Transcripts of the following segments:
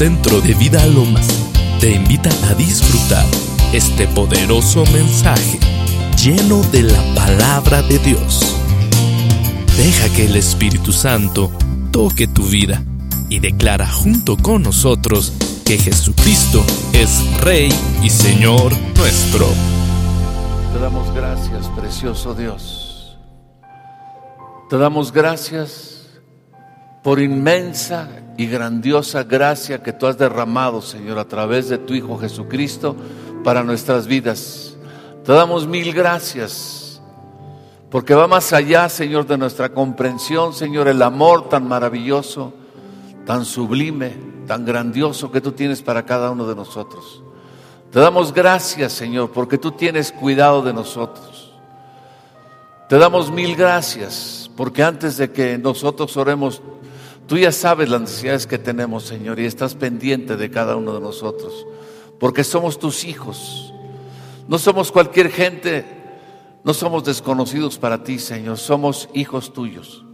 Centro de Vida Lomas te invita a disfrutar este poderoso mensaje lleno de la palabra de Dios. Deja que el Espíritu Santo toque tu vida y declara junto con nosotros que Jesucristo es Rey y Señor nuestro. Te damos gracias, precioso Dios. Te damos gracias por inmensa y grandiosa gracia que tú has derramado, Señor, a través de tu Hijo Jesucristo para nuestras vidas. Te damos mil gracias, porque va más allá, Señor, de nuestra comprensión, Señor, el amor tan maravilloso, tan sublime, tan grandioso que tú tienes para cada uno de nosotros. Te damos gracias, Señor, porque tú tienes cuidado de nosotros. Te damos mil gracias, porque antes de que nosotros oremos, Tú ya sabes las necesidades que tenemos, Señor, y estás pendiente de cada uno de nosotros, porque somos tus hijos. No somos cualquier gente, no somos desconocidos para ti, Señor, somos hijos tuyos.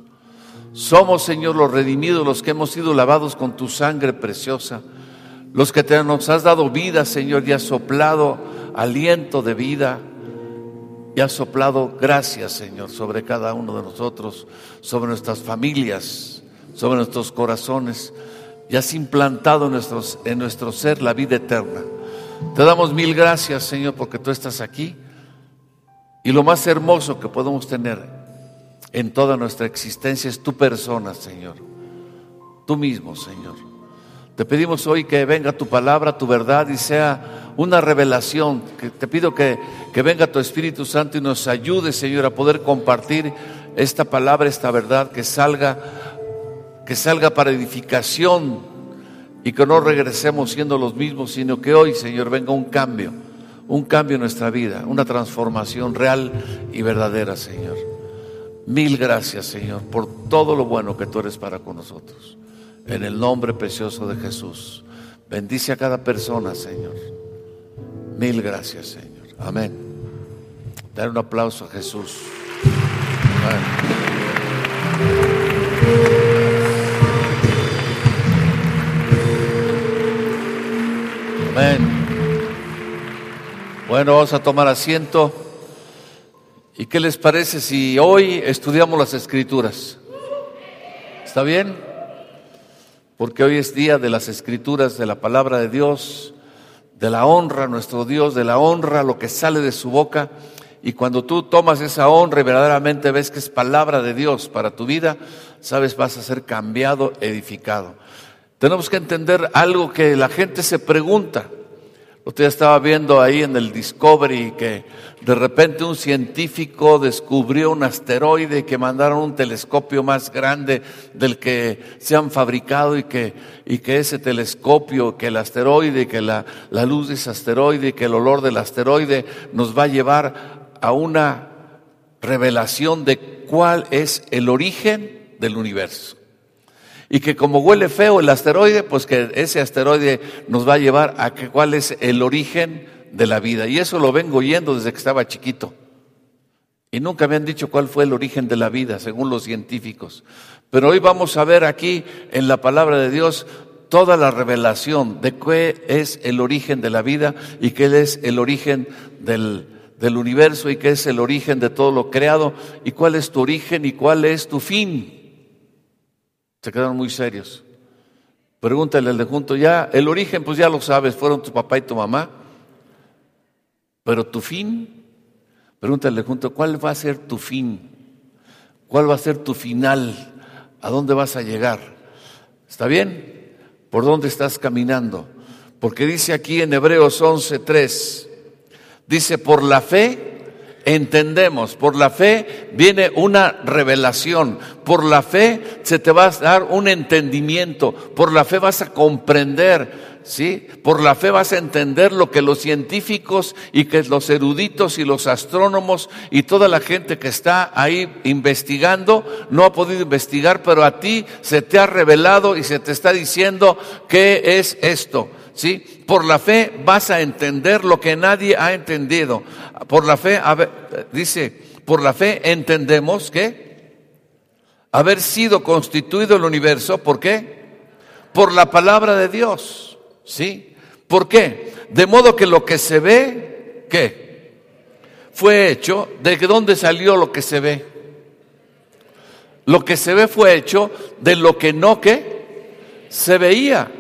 Somos, Señor, los redimidos, los que hemos sido lavados con tu sangre preciosa, los que te, nos has dado vida, Señor, y has soplado aliento de vida, y has soplado gracias, Señor, sobre cada uno de nosotros, sobre nuestras familias sobre nuestros corazones y has implantado en, nuestros, en nuestro ser la vida eterna. Te damos mil gracias, Señor, porque tú estás aquí. Y lo más hermoso que podemos tener en toda nuestra existencia es tu persona, Señor. Tú mismo, Señor. Te pedimos hoy que venga tu palabra, tu verdad y sea una revelación. Que te pido que, que venga tu Espíritu Santo y nos ayude, Señor, a poder compartir esta palabra, esta verdad, que salga que salga para edificación y que no regresemos siendo los mismos, sino que hoy, Señor, venga un cambio, un cambio en nuestra vida, una transformación real y verdadera, Señor. Mil gracias, Señor, por todo lo bueno que tú eres para con nosotros. En el nombre precioso de Jesús. Bendice a cada persona, Señor. Mil gracias, Señor. Amén. Dar un aplauso a Jesús. Amén. Amén. Bueno, vamos a tomar asiento. ¿Y qué les parece si hoy estudiamos las escrituras? ¿Está bien? Porque hoy es día de las escrituras, de la palabra de Dios, de la honra a nuestro Dios, de la honra a lo que sale de su boca. Y cuando tú tomas esa honra y verdaderamente ves que es palabra de Dios para tu vida, sabes, vas a ser cambiado, edificado. Tenemos que entender algo que la gente se pregunta. Usted estaba viendo ahí en el Discovery que de repente un científico descubrió un asteroide que mandaron un telescopio más grande del que se han fabricado y que, y que ese telescopio, que el asteroide, que la, la luz de ese asteroide, que el olor del asteroide nos va a llevar a una revelación de cuál es el origen del universo. Y que como huele feo el asteroide, pues que ese asteroide nos va a llevar a que cuál es el origen de la vida. Y eso lo vengo oyendo desde que estaba chiquito. Y nunca me han dicho cuál fue el origen de la vida, según los científicos. Pero hoy vamos a ver aquí en la palabra de Dios toda la revelación de qué es el origen de la vida y qué es el origen del, del universo y qué es el origen de todo lo creado y cuál es tu origen y cuál es tu fin. Se quedaron muy serios. Pregúntale al de junto, ya, el origen pues ya lo sabes, fueron tu papá y tu mamá. Pero tu fin, pregúntale junto, ¿cuál va a ser tu fin? ¿Cuál va a ser tu final? ¿A dónde vas a llegar? ¿Está bien? ¿Por dónde estás caminando? Porque dice aquí en Hebreos 11:3, dice, por la fe entendemos. Por la fe viene una revelación. Por la fe se te va a dar un entendimiento. Por la fe vas a comprender. ¿Sí? Por la fe vas a entender lo que los científicos y que los eruditos y los astrónomos y toda la gente que está ahí investigando no ha podido investigar, pero a ti se te ha revelado y se te está diciendo qué es esto. ¿Sí? Por la fe vas a entender lo que nadie ha entendido. Por la fe, dice, por la fe entendemos que haber sido constituido el universo, ¿por qué? por la palabra de Dios. ¿Sí? ¿Por qué? De modo que lo que se ve, ¿qué? Fue hecho, ¿de dónde salió lo que se ve? Lo que se ve fue hecho de lo que no que se veía.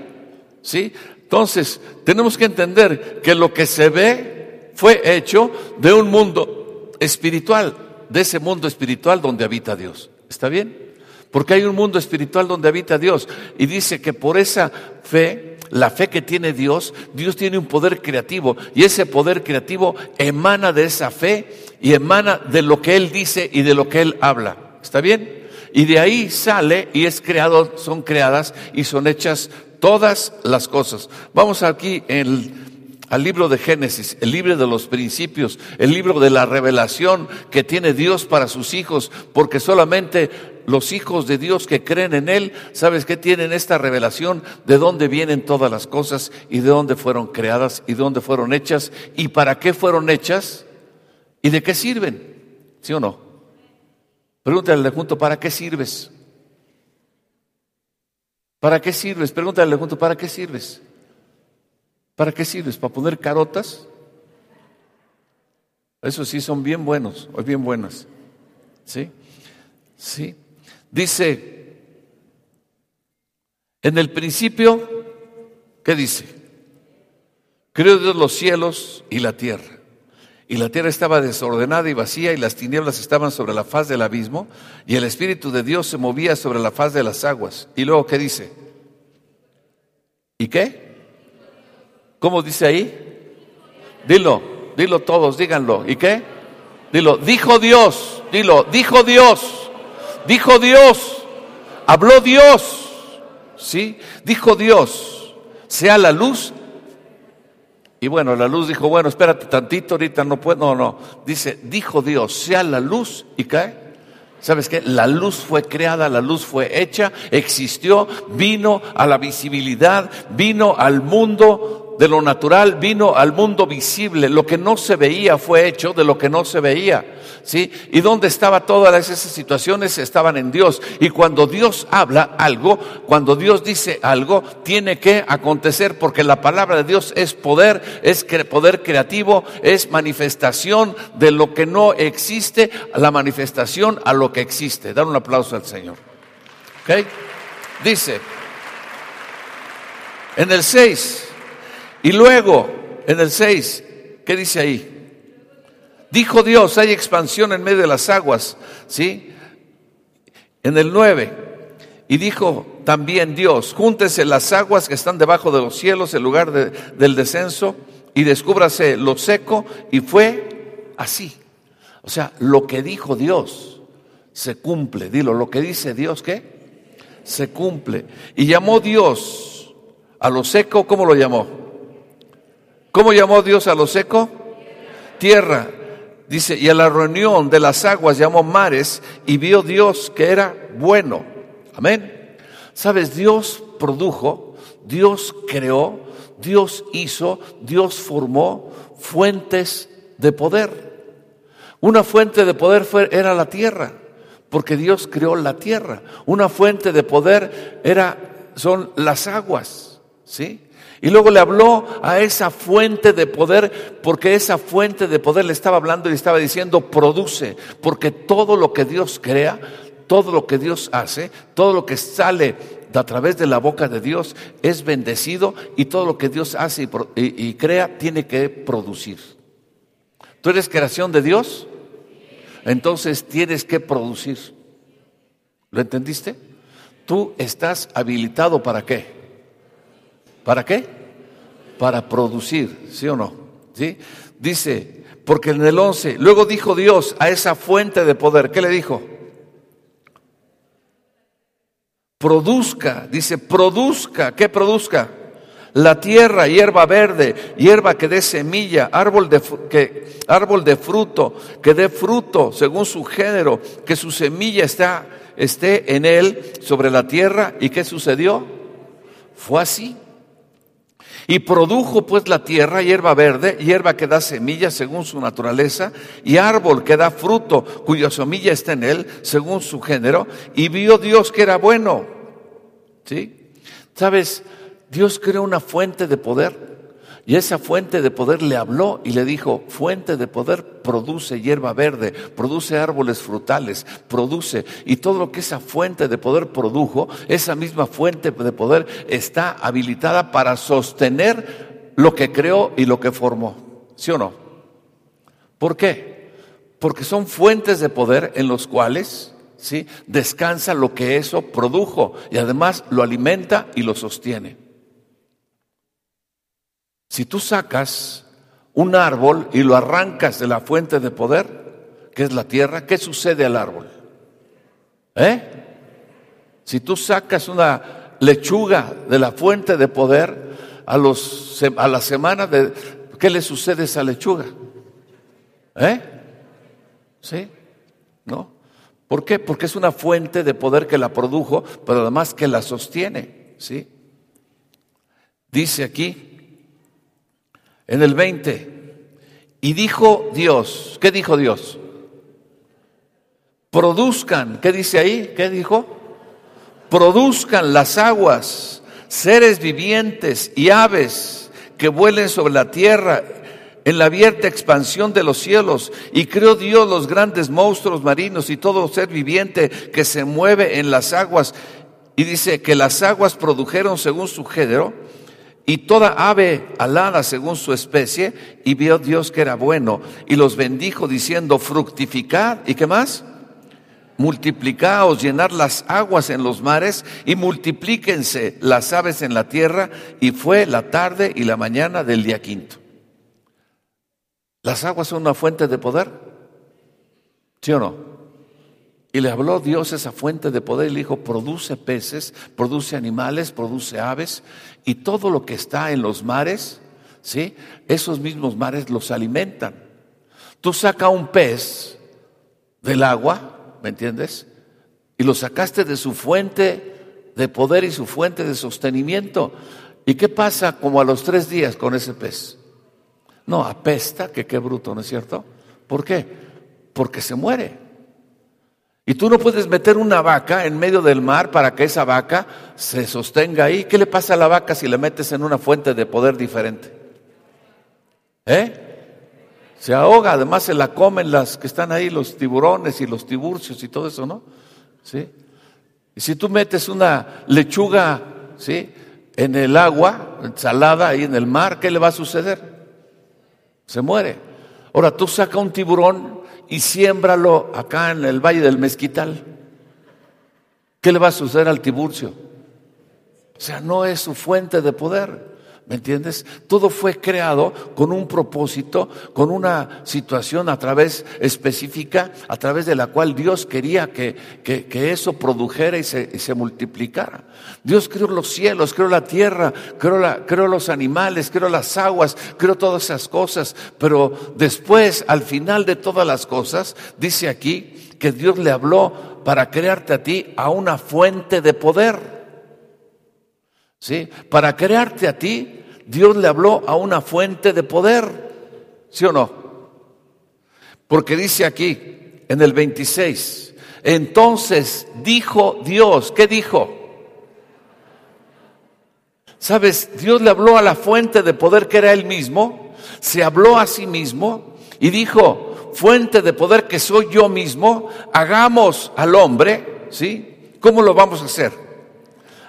¿Sí? Entonces, tenemos que entender que lo que se ve fue hecho de un mundo espiritual, de ese mundo espiritual donde habita Dios. ¿Está bien? Porque hay un mundo espiritual donde habita Dios. Y dice que por esa fe, la fe que tiene Dios, Dios tiene un poder creativo. Y ese poder creativo emana de esa fe y emana de lo que Él dice y de lo que Él habla. ¿Está bien? Y de ahí sale y es creado, son creadas y son hechas todas las cosas. Vamos aquí en al libro de Génesis, el libro de los principios, el libro de la revelación que tiene Dios para sus hijos, porque solamente los hijos de Dios que creen en Él, ¿sabes qué tienen esta revelación? De dónde vienen todas las cosas y de dónde fueron creadas y de dónde fueron hechas y para qué fueron hechas y de qué sirven. ¿Sí o no? Pregúntale junto, ¿para qué sirves? ¿Para qué sirves? Pregúntale junto, ¿para qué sirves? ¿Para qué sirves? ¿Para poner carotas? Eso sí son bien buenos, o bien buenas. ¿Sí? Sí. Dice, en el principio, ¿qué dice? Creó Dios los cielos y la tierra. Y la tierra estaba desordenada y vacía y las tinieblas estaban sobre la faz del abismo y el Espíritu de Dios se movía sobre la faz de las aguas. Y luego, ¿qué dice? ¿Y qué? ¿Cómo dice ahí? Dilo, dilo todos, díganlo. ¿Y qué? Dilo, dijo Dios, dilo, dijo Dios, dijo Dios, habló Dios, ¿sí? Dijo Dios, sea la luz. Y bueno, la luz dijo, bueno, espérate tantito, ahorita no puedo, no, no. Dice, dijo Dios, sea la luz y cae. ¿Sabes qué? La luz fue creada, la luz fue hecha, existió, vino a la visibilidad, vino al mundo de lo natural vino al mundo visible. Lo que no se veía fue hecho de lo que no se veía. ¿Sí? ¿Y dónde estaban todas esas situaciones? Estaban en Dios. Y cuando Dios habla algo, cuando Dios dice algo, tiene que acontecer porque la palabra de Dios es poder, es poder creativo, es manifestación de lo que no existe, la manifestación a lo que existe. Dar un aplauso al Señor. ¿Ok? Dice, en el 6, y luego, en el 6, ¿qué dice ahí? Dijo Dios, hay expansión en medio de las aguas, ¿sí? En el 9, y dijo también Dios, júntese las aguas que están debajo de los cielos en lugar del descenso y descúbrase lo seco, y fue así. O sea, lo que dijo Dios se cumple. Dilo, lo que dice Dios, ¿qué? Se cumple. Y llamó Dios a lo seco, ¿cómo lo llamó? ¿Cómo llamó Dios a lo seco? Tierra. Dice, y a la reunión de las aguas llamó mares y vio Dios que era bueno. Amén. Sabes, Dios produjo, Dios creó, Dios hizo, Dios formó fuentes de poder. Una fuente de poder fue, era la tierra, porque Dios creó la tierra. Una fuente de poder era, son las aguas, ¿sí? Y luego le habló a esa fuente de poder, porque esa fuente de poder le estaba hablando y le estaba diciendo, produce, porque todo lo que Dios crea, todo lo que Dios hace, todo lo que sale a través de la boca de Dios es bendecido y todo lo que Dios hace y, crea tiene que producir. ¿Tú eres creación de Dios? Entonces tienes que producir. ¿Lo entendiste? Tú estás habilitado para qué? ¿Para qué? Para producir, ¿sí o no? ¿Sí? Dice, porque en el 11, luego dijo Dios a esa fuente de poder, ¿qué le dijo? Produzca, dice, produzca, ¿qué produzca? La tierra, hierba verde, hierba que dé semilla, árbol de, que, árbol de fruto, que dé fruto según su género, que su semilla está, esté en él sobre la tierra. ¿Y qué sucedió? Fue así. Y produjo pues la tierra hierba verde, hierba que da semilla según su naturaleza, y árbol que da fruto, cuya semilla está en él, según su género, y vio Dios que era bueno. ¿Sí? ¿Sabes? Dios creó una fuente de poder y esa fuente de poder le habló y le dijo, fuente de poder produce hierba verde, produce árboles frutales, produce. Y todo lo que esa fuente de poder produjo, esa misma fuente de poder está habilitada para sostener lo que creó y lo que formó. ¿Sí o no? ¿Por qué? Porque son fuentes de poder en los cuales ¿sí? descansa lo que eso produjo y además lo alimenta y lo sostiene. Si tú sacas un árbol y lo arrancas de la fuente de poder, que es la tierra, ¿qué sucede al árbol? ¿Eh? Si tú sacas una lechuga de la fuente de poder, a, los, a la semana, de, ¿qué le sucede a esa lechuga? ¿Eh? ¿Sí? ¿No? ¿Por qué? Porque es una fuente de poder que la produjo, pero además que la sostiene. ¿Sí? Dice aquí, en el 20. Y dijo Dios, ¿qué dijo Dios? Produzcan, ¿qué dice ahí? ¿Qué dijo? Produzcan las aguas, seres vivientes y aves que vuelen sobre la tierra en la abierta expansión de los cielos. Y creó Dios los grandes monstruos marinos y todo ser viviente que se mueve en las aguas. Y dice que las aguas produjeron según su género y toda ave alada según su especie, y vio Dios que era bueno, y los bendijo diciendo, fructificad, ¿y qué más? Multiplicaos, llenar las aguas en los mares, y multiplíquense las aves en la tierra, y fue la tarde y la mañana del día quinto. ¿Las aguas son una fuente de poder? ¿Sí o no? Y le habló Dios esa fuente de poder y le dijo, produce peces, produce animales, produce aves y todo lo que está en los mares, ¿sí? Esos mismos mares los alimentan. Tú sacas un pez del agua, ¿me entiendes? Y lo sacaste de su fuente de poder y su fuente de sostenimiento. ¿Y qué pasa como a los tres días con ese pez? No, apesta, que qué bruto, ¿no es cierto? ¿Por qué? Porque se muere. Y tú no puedes meter una vaca en medio del mar para que esa vaca se sostenga ahí. ¿Qué le pasa a la vaca si le metes en una fuente de poder diferente? ¿Eh? Se ahoga, además se la comen las que están ahí, los tiburones y los tiburcios y todo eso, ¿no? ¿Sí? Y si tú metes una lechuga, ¿sí? En el agua, salada ahí en el mar, ¿qué le va a suceder? Se muere. Ahora tú saca un tiburón y siémbralo acá en el Valle del Mezquital. ¿Qué le va a suceder al Tiburcio? O sea, no es su fuente de poder. ¿Me entiendes? Todo fue creado con un propósito, con una situación a través específica, a través de la cual Dios quería que, que, eso produjera y se, y se, multiplicara. Dios creó los cielos, creó la tierra, creó, la, creó los animales, creó las aguas, creó todas esas cosas. Pero después, al final de todas las cosas, dice aquí que Dios le habló para crearte a ti a una fuente de poder. ¿Sí? Para crearte a ti, Dios le habló a una fuente de poder. ¿Sí o no? Porque dice aquí, en el 26, entonces dijo Dios, ¿qué dijo? ¿Sabes? Dios le habló a la fuente de poder que era él mismo, se habló a sí mismo y dijo, fuente de poder que soy yo mismo, hagamos al hombre, ¿sí? ¿Cómo lo vamos a hacer?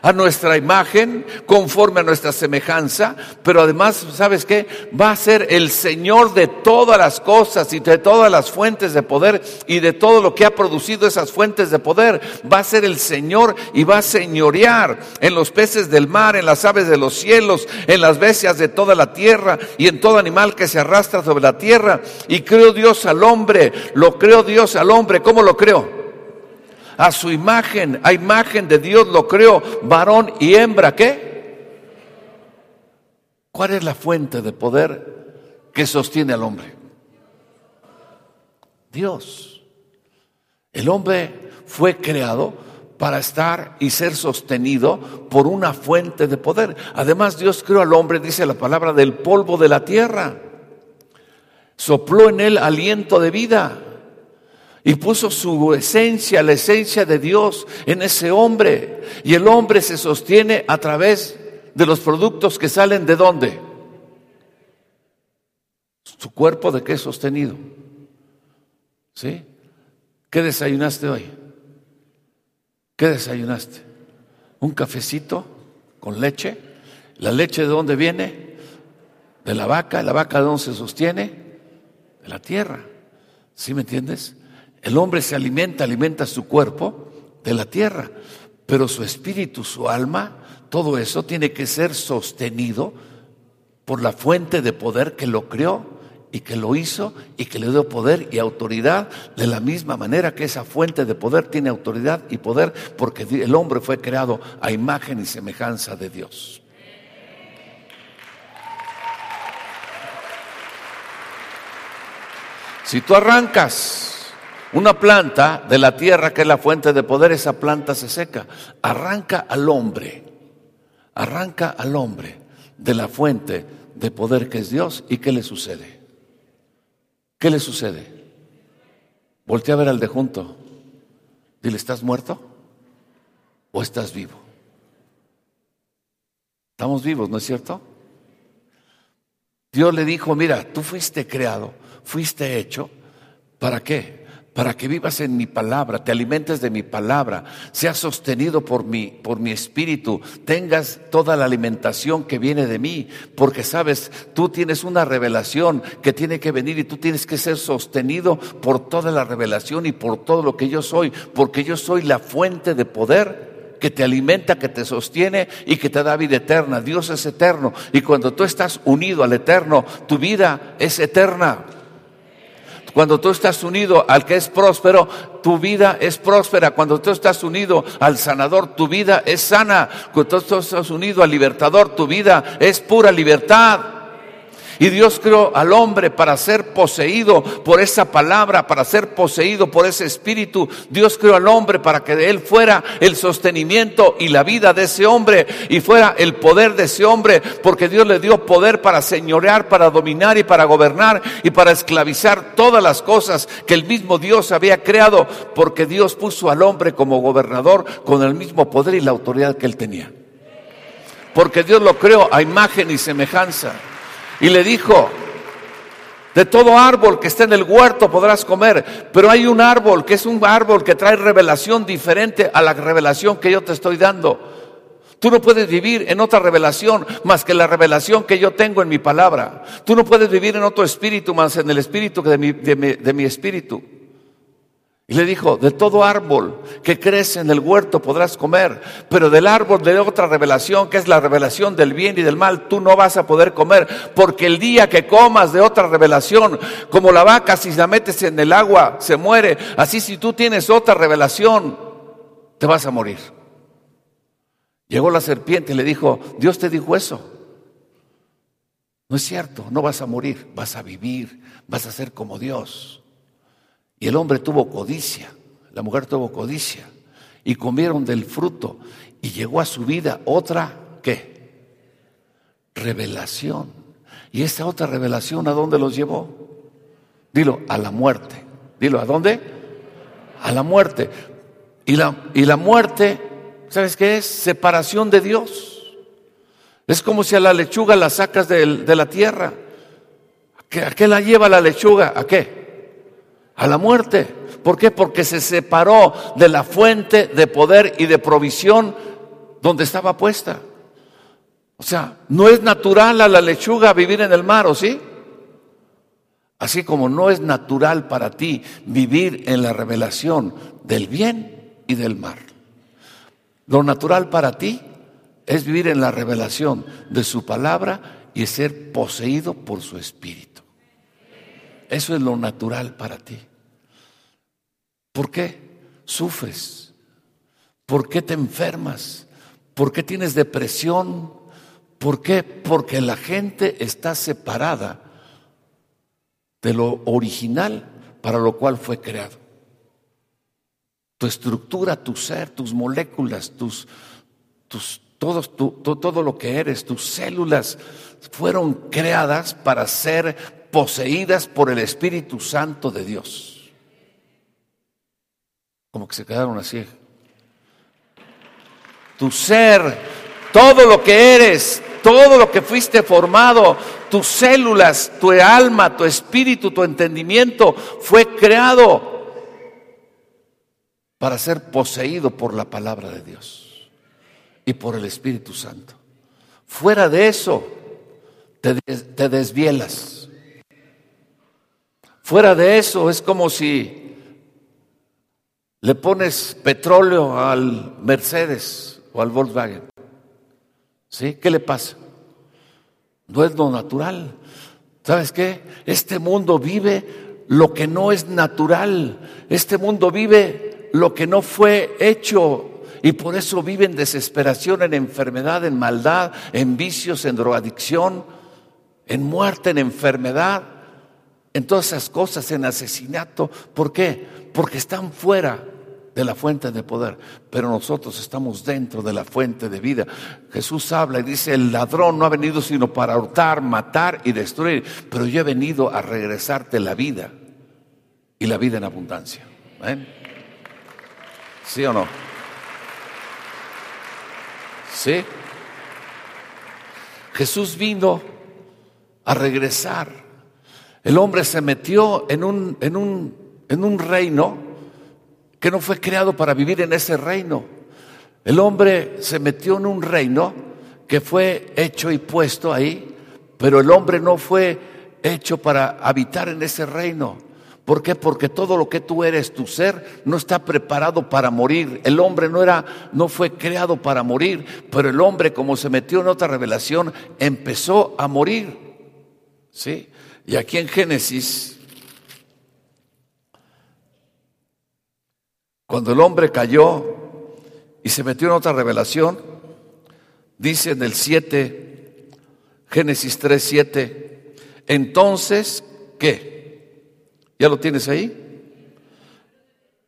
A nuestra imagen, conforme a nuestra semejanza, pero además, ¿sabes qué? Va a ser el Señor de todas las cosas y de todas las fuentes de poder y de todo lo que ha producido esas fuentes de poder. Va a ser el Señor y va a señorear en los peces del mar, en las aves de los cielos, en las bestias de toda la tierra y en todo animal que se arrastra sobre la tierra. Y creó Dios al hombre, lo creó Dios al hombre. ¿Cómo lo creó? A su imagen, a imagen de Dios lo creó, varón y hembra, ¿qué? ¿Cuál es la fuente de poder que sostiene al hombre? Dios. El hombre fue creado para estar y ser sostenido por una fuente de poder. Además, Dios creó al hombre, dice la palabra, del polvo de la tierra. Sopló en él aliento de vida Y puso su esencia, la esencia de Dios en ese hombre. Y el hombre se sostiene a través de los productos que salen de dónde? Su cuerpo de qué sostenido. ¿Sí? ¿Qué desayunaste hoy? ¿Qué desayunaste? ¿Un cafecito con leche? ¿La leche de dónde viene? De la vaca. ¿La vaca de dónde se sostiene? De la tierra. ¿Sí me entiendes? El hombre se alimenta, alimenta su cuerpo de la tierra, pero su espíritu, su alma, todo eso tiene que ser sostenido por la fuente de poder que lo creó y que lo hizo y que le dio poder y autoridad de la misma manera que esa fuente de poder tiene autoridad y poder porque el hombre fue creado a imagen y semejanza de Dios. Si tú arrancas una planta de la tierra que es la fuente de poder, esa planta se seca. Arranca al hombre, arranca al hombre de la fuente de poder que es Dios y ¿qué le sucede? ¿Qué le sucede? Voltea a ver al de junto. Dile, ¿estás muerto o estás vivo? Estamos vivos, ¿no es cierto? Dios le dijo, mira, tú fuiste creado, fuiste hecho, ¿para qué? Para que vivas en mi palabra, te alimentes de mi palabra, seas sostenido por mi, por mi espíritu, tengas toda la alimentación que viene de mí, porque sabes, tú tienes una revelación que tiene que venir y tú tienes que ser sostenido por toda la revelación y por todo lo que yo soy, porque yo soy la fuente de poder que te alimenta, que te sostiene y que te da vida eterna. Dios es eterno y cuando tú estás unido al eterno, tu vida es eterna. Cuando tú estás unido al que es próspero, tu vida es próspera. Cuando tú estás unido al sanador, tu vida es sana. Cuando tú estás unido al libertador, tu vida es pura libertad. Y Dios creó al hombre para ser poseído por esa palabra, para ser poseído por ese espíritu. Dios creó al hombre para que de él fuera el sostenimiento y la vida de ese hombre y fuera el poder de ese hombre, porque Dios le dio poder para señorear, para dominar y para gobernar y para esclavizar todas las cosas que el mismo Dios había creado, porque Dios puso al hombre como gobernador con el mismo poder y la autoridad que él tenía. Porque Dios lo creó a imagen y semejanza. Y le dijo, de todo árbol que esté en el huerto podrás comer, pero hay un árbol que es un árbol que trae revelación diferente a la revelación que yo te estoy dando. Tú no puedes vivir en otra revelación más que la revelación que yo tengo en mi palabra. Tú no puedes vivir en otro espíritu más en el espíritu de mi, de mi, de mi espíritu. Y le dijo, de todo árbol que crece en el huerto podrás comer, pero del árbol de otra revelación, que es la revelación del bien y del mal, tú no vas a poder comer, porque el día que comas de otra revelación, como la vaca si la metes en el agua se muere, así si tú tienes otra revelación, te vas a morir. Llegó la serpiente y le dijo, Dios te dijo eso. No es cierto, no vas a morir, vas a vivir, vas a ser como Dios. Y el hombre tuvo codicia, la mujer tuvo codicia, y comieron del fruto, y llegó a su vida otra, ¿qué? Revelación. ¿Y esa otra revelación a dónde los llevó? Dilo, a la muerte. Dilo, ¿a dónde? A la muerte. Y la, y la muerte, ¿sabes qué es? Separación de Dios. Es como si a la lechuga la sacas de, de la tierra. ¿A qué la lleva la lechuga? ¿A qué? A la muerte. ¿Por qué? Porque se separó de la fuente de poder y de provisión donde estaba puesta. O sea, no es natural a la lechuga vivir en el mar, ¿o sí? Así como no es natural para ti vivir en la revelación del bien y del mal. Lo natural para ti es vivir en la revelación de su palabra y ser poseído por su espíritu. Eso es lo natural para ti. ¿Por qué sufres? ¿Por qué te enfermas? ¿Por qué tienes depresión? ¿Por qué? Porque la gente está separada de lo original para lo cual fue creado. Tu estructura, tu ser, tus moléculas, tus, tus, todo lo que eres, tus células fueron creadas para ser poseídas por el Espíritu Santo de Dios. como que se quedaron así. Tu ser, todo lo que eres, todo lo que fuiste formado, tus células, tu alma, tu espíritu, tu entendimiento, fue creado para ser poseído por la palabra de Dios y por el Espíritu Santo. Fuera de eso, te, te desvielas. Fuera de eso es como si le pones petróleo al Mercedes o al Volkswagen. ¿Sí? ¿Qué le pasa? No es lo natural. ¿Sabes qué? Este mundo vive lo que no es natural. Este mundo vive lo que no fue hecho. Y por eso vive en desesperación, en enfermedad, en maldad, en vicios, en drogadicción, en muerte, en enfermedad, en todas esas cosas, en asesinato. ¿Por qué? Porque están fuera de la fuente de poder, pero nosotros estamos dentro de la fuente de vida. Jesús habla y dice, el ladrón no ha venido sino para hurtar, matar y destruir, pero yo he venido a regresarte la vida y la vida en abundancia. ¿Sí o no? ¿Sí? Jesús vino a regresar. El hombre se metió en un, en un, en un reino que no fue creado para vivir en ese reino. El hombre se metió en un reino que fue hecho y puesto ahí, pero el hombre no fue hecho para habitar en ese reino. ¿Por qué? Porque todo lo que tú eres, tu ser, no está preparado para morir. El hombre no era, no fue creado para morir, pero el hombre, como se metió en otra revelación, empezó a morir. ¿Sí? Y aquí en Génesis Cuando el hombre cayó y se metió en otra revelación, dice en el 7, Génesis 3, 7, entonces, ¿qué? ¿Ya lo tienes ahí?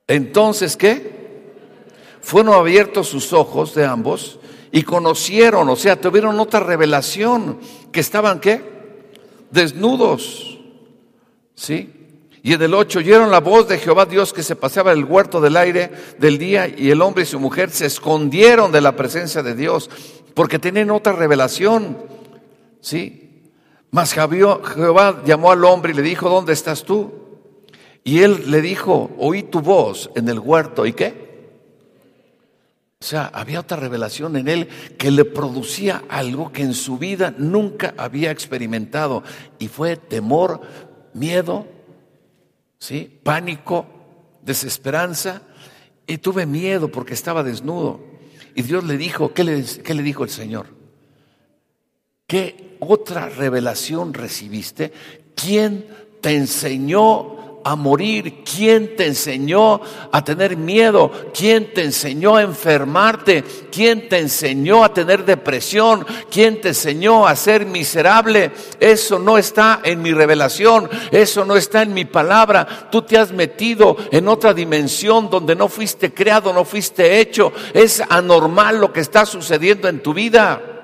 Entonces, ¿qué? Fueron abiertos sus ojos de ambos y conocieron, o sea, tuvieron otra revelación, que estaban, ¿qué? Desnudos, ¿sí? Y en el 8 oyeron la voz de Jehová Dios que se paseaba en el huerto del aire del día y el hombre y su mujer se escondieron de la presencia de Dios porque tenían otra revelación. ¿Sí? Mas Jehová llamó al hombre y le dijo, ¿dónde estás tú? Y él le dijo, oí tu voz en el huerto. ¿Y qué? O sea, había otra revelación en él que le producía algo que en su vida nunca había experimentado. Y fue temor, miedo, ¿sí? Pánico, desesperanza. Y tuve miedo porque estaba desnudo. Y Dios le dijo, ¿qué le, qué le dijo el Señor? ¿Qué otra revelación recibiste? ¿Quién te enseñó a morir? ¿Quién te enseñó a tener miedo? ¿Quién te enseñó a enfermarte? ¿Quién te enseñó a tener depresión? ¿Quién te enseñó a ser miserable? Eso no está en mi revelación, eso no está en mi palabra. Tú te has metido en otra dimensión donde no fuiste creado, no fuiste hecho. Es anormal lo que está sucediendo en tu vida.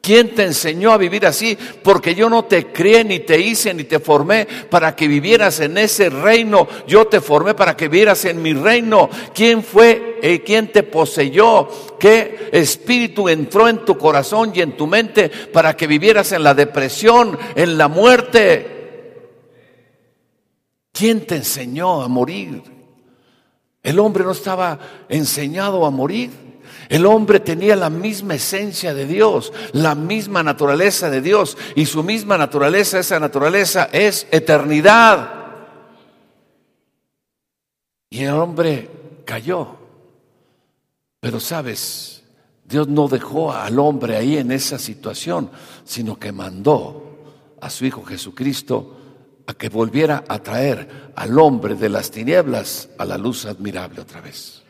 ¿Quién te enseñó a vivir así? Porque yo no te crié, ni te hice, ni te formé para que vivieras en ese reino. Yo te formé para que vivieras en mi reino. ¿Quién fue, eh, quién te poseyó? ¿Qué espíritu entró en tu corazón y en tu mente para que vivieras en la depresión, en la muerte? ¿Quién te enseñó a morir? El hombre no estaba enseñado a morir. El hombre tenía la misma esencia de Dios, la misma naturaleza de Dios, y su misma naturaleza, esa naturaleza es eternidad. Y el hombre cayó. Pero sabes, Dios no dejó al hombre ahí en esa situación, sino que mandó a su Hijo Jesucristo a que volviera a traer al hombre de las tinieblas a la luz admirable otra vez.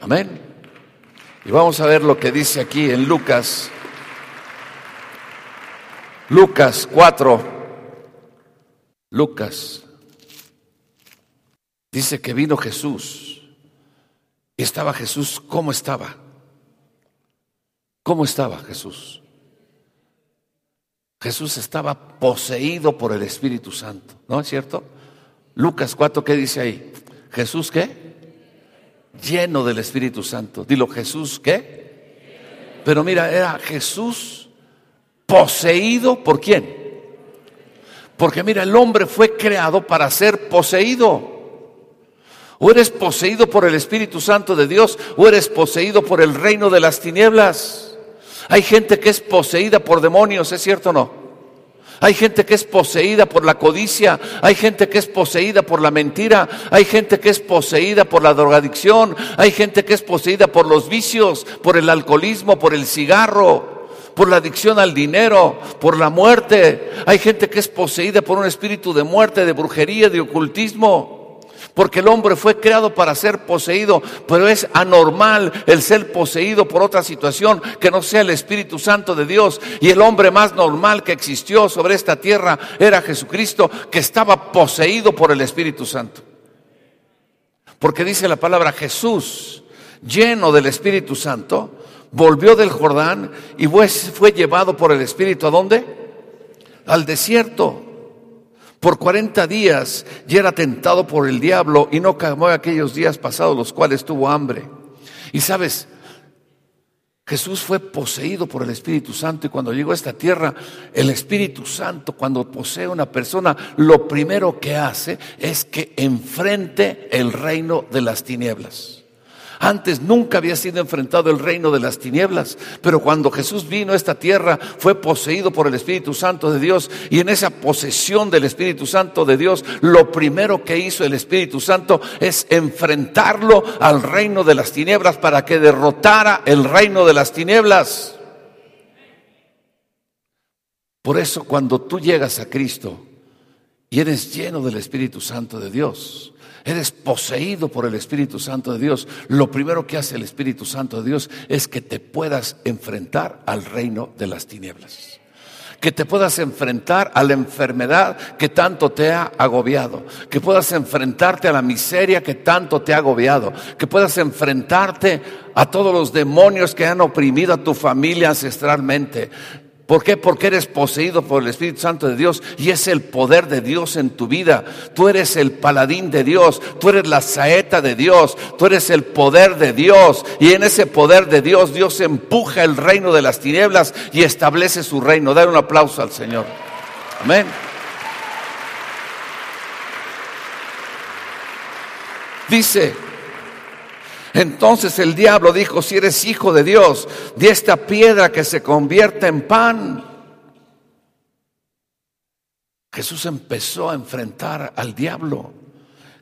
Amén. Y vamos a ver lo que dice aquí en Lucas. Lucas 4. Lucas. Dice que vino Jesús. Y estaba Jesús, ¿cómo estaba? ¿Cómo estaba Jesús? Jesús estaba poseído por el Espíritu Santo, ¿no es cierto? Lucas 4, ¿qué dice ahí? Jesús qué? Lleno del Espíritu Santo. Dilo, Jesús, ¿qué? Pero mira, era Jesús poseído por quién? Porque mira, el hombre fue creado para ser poseído. O eres poseído por el Espíritu Santo de Dios o eres poseído por el reino de las tinieblas. Hay gente que es poseída por demonios, ¿es cierto o no? Hay gente que es poseída por la codicia, hay gente que es poseída por la mentira, hay gente que es poseída por la drogadicción, hay gente que es poseída por los vicios, por el alcoholismo, por el cigarro, por la adicción al dinero, por la muerte. Hay gente que es poseída por un espíritu de muerte, de brujería, de ocultismo. Porque el hombre fue creado para ser poseído, pero es anormal el ser poseído por otra situación que no sea el Espíritu Santo de Dios. Y el hombre más normal que existió sobre esta tierra era Jesucristo, que estaba poseído por el Espíritu Santo. Porque dice la palabra Jesús, lleno del Espíritu Santo, volvió del Jordán y fue llevado por el Espíritu a dónde? Al desierto por 40 días y era tentado por el diablo y no camó aquellos días pasados los cuales tuvo hambre. Y sabes, Jesús fue poseído por el Espíritu Santo y cuando llegó a esta tierra, el Espíritu Santo cuando posee una persona, lo primero que hace es que enfrente el reino de las tinieblas. Antes nunca había sido enfrentado el reino de las tinieblas, pero cuando Jesús vino a esta tierra fue poseído por el Espíritu Santo de Dios y en esa posesión del Espíritu Santo de Dios, lo primero que hizo el Espíritu Santo es enfrentarlo al reino de las tinieblas para que derrotara el reino de las tinieblas. Por eso cuando tú llegas a Cristo y eres lleno del Espíritu Santo de Dios, eres poseído por el Espíritu Santo de Dios, lo primero que hace el Espíritu Santo de Dios es que te puedas enfrentar al reino de las tinieblas. Que te puedas enfrentar a la enfermedad que tanto te ha agobiado. Que puedas enfrentarte a la miseria que tanto te ha agobiado. Que puedas enfrentarte a todos los demonios que han oprimido a tu familia ancestralmente ¿Por qué? Porque eres poseído por el Espíritu Santo de Dios y es el poder de Dios en tu vida. Tú eres el paladín de Dios, tú eres la saeta de Dios, tú eres el poder de Dios y en ese poder de Dios Dios empuja el reino de las tinieblas y establece su reino. Dar un aplauso al Señor. Amén. Dice entonces el diablo dijo, si eres hijo de Dios, di esta piedra que se convierta en pan. Jesús empezó a enfrentar al diablo.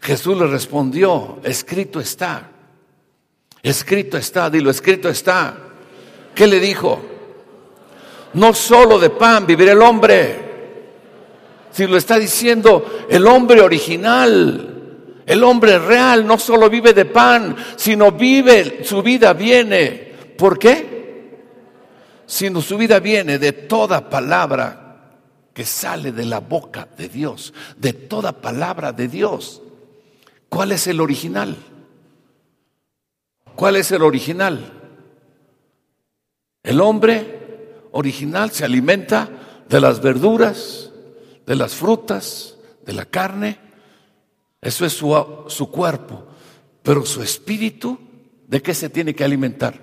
Jesús le respondió, escrito está. Escrito está, dilo, escrito está. ¿Qué le dijo? No solo de pan vivirá el hombre, si lo está diciendo el hombre original. El hombre real no solo vive de pan, sino vive, su vida viene. ¿Por qué? Sino su vida viene de toda palabra que sale de la boca de Dios, de toda palabra de Dios. ¿Cuál es el original? ¿Cuál es el original? El hombre original se alimenta de las verduras, de las frutas, de la carne, eso es su, cuerpo. Pero su espíritu, ¿de qué se tiene que alimentar?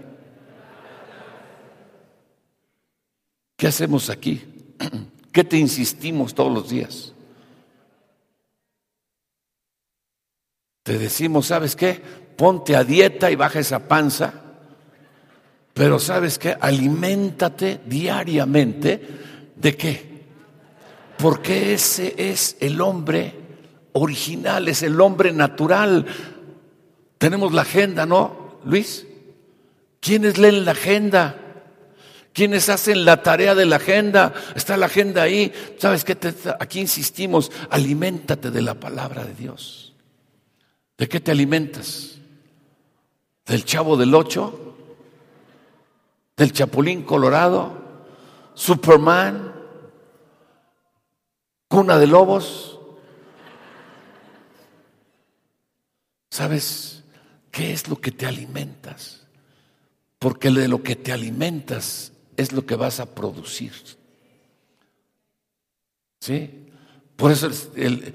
¿Qué hacemos aquí? ¿Qué te insistimos todos los días? Te decimos, ¿sabes qué? Ponte a dieta y baja esa panza. Pero ¿sabes qué? Aliméntate diariamente. ¿De qué? Porque ese es el hombre original, es el hombre natural. Tenemos la agenda, ¿no, Luis? ¿Quiénes leen la agenda? ¿Quiénes hacen la tarea de la agenda? Está la agenda ahí. ¿Sabes qué? aquí insistimos, aliméntate de la palabra de Dios. ¿De qué te alimentas? ¿Del chavo del ocho? ¿Del chapulín colorado? ¿Superman? ¿Cuna de lobos? ¿Sabes qué es lo que te alimentas? Porque de lo que te alimentas es lo que vas a producir. ¿Sí? Por eso el,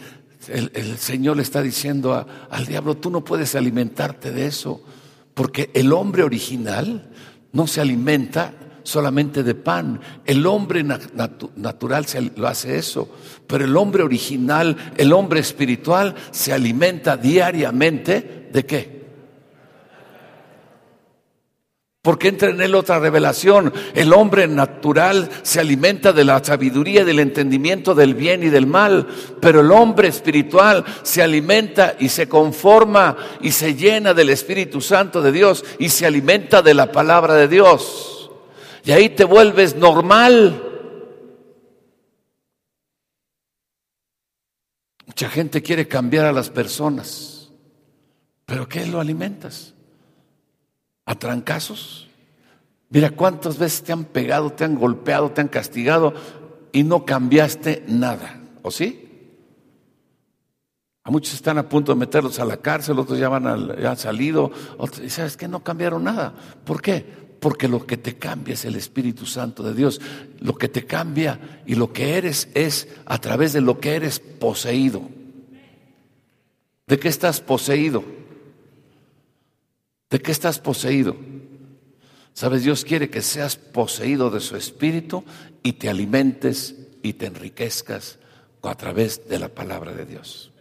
el Señor le está diciendo al diablo, tú no puedes alimentarte de eso, porque el hombre original no se alimenta solamente de pan. El hombre na- natu- natural se, lo hace eso, pero el hombre original, el hombre espiritual, se alimenta diariamente de qué? Porque entra en él otra revelación. El hombre natural se alimenta de la sabiduría del entendimiento del bien y del mal, pero el hombre espiritual se alimenta y se conforma y se llena del Espíritu Santo de Dios y se alimenta de la palabra de Dios. Y ahí te vuelves normal. Mucha gente quiere cambiar a las personas, pero ¿qué lo alimentas? a trancazos. Mira cuántas veces te han pegado, te han golpeado, te han castigado y no cambiaste nada, ¿o sí? A muchos están a punto de meterlos a la cárcel, otros ya, van al- ya han salido, sabes que no cambiaron nada. ¿Por qué? Porque lo que te cambia es el Espíritu Santo de Dios. Lo que te cambia y lo que eres es a través de lo que eres poseído. ¿De qué estás poseído? ¿De qué estás poseído? Sabes, Dios quiere que seas poseído de su espíritu y te alimentes y te enriquezcas a través de la palabra de Dios.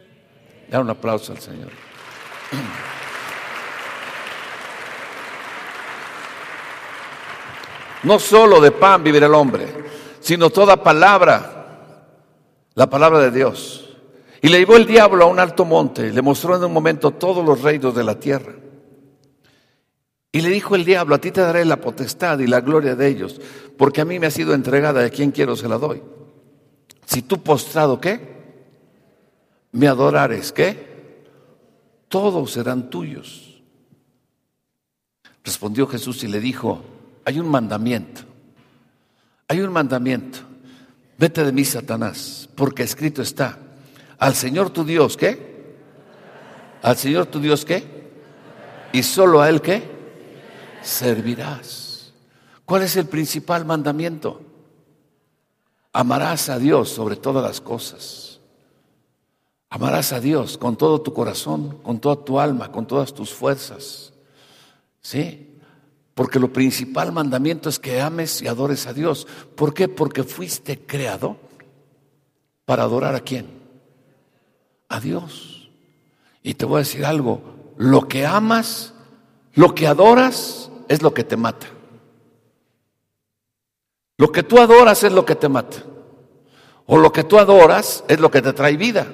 Da un aplauso al Señor. No solo de pan vivirá el hombre, sino toda palabra, la palabra de Dios. Y le llevó el diablo a un alto monte, le mostró en un momento todos los reinos de la tierra. Y le dijo el diablo, a ti te daré la potestad y la gloria de ellos, porque a mí me ha sido entregada y a quien quiero se la doy. Si tú postrado, ¿qué? Me adorares, ¿qué? Todos serán tuyos. Respondió Jesús y le dijo, hay un mandamiento, hay un mandamiento. Vete de mí, Satanás, porque escrito está, al Señor tu Dios, ¿qué? Al Señor tu Dios, ¿qué? Y solo a Él, ¿qué? servirás. ¿Cuál es el principal mandamiento? Amarás a Dios sobre todas las cosas. Amarás a Dios con todo tu corazón, con toda tu alma, con todas tus fuerzas. ¿Sí? Porque lo principal mandamiento es que ames y adores a Dios. ¿Por qué? Porque fuiste creado para adorar a quién? A Dios. Y te voy a decir algo, lo que amas, lo que adoras, es lo que te mata. Lo que tú adoras es lo que te mata. O lo que tú adoras es lo que te trae vida.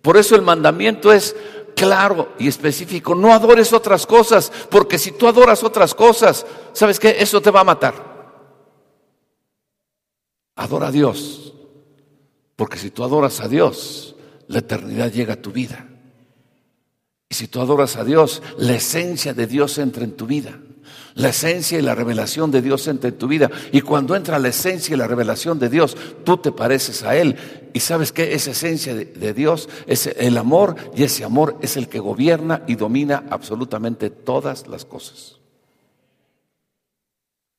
Por eso el mandamiento es claro y específico. No adores otras cosas, porque si tú adoras otras cosas, ¿sabes qué? Eso te va a matar. Adora a Dios, porque si tú adoras a Dios, la eternidad llega a tu vida. Y si tú adoras a Dios, la esencia de Dios entra en tu vida. La esencia y la revelación de Dios entra en tu vida. Y cuando entra la esencia y la revelación de Dios, tú te pareces a Él. Y sabes que esa esencia de, Dios es el amor y ese amor es el que gobierna y domina absolutamente todas las cosas.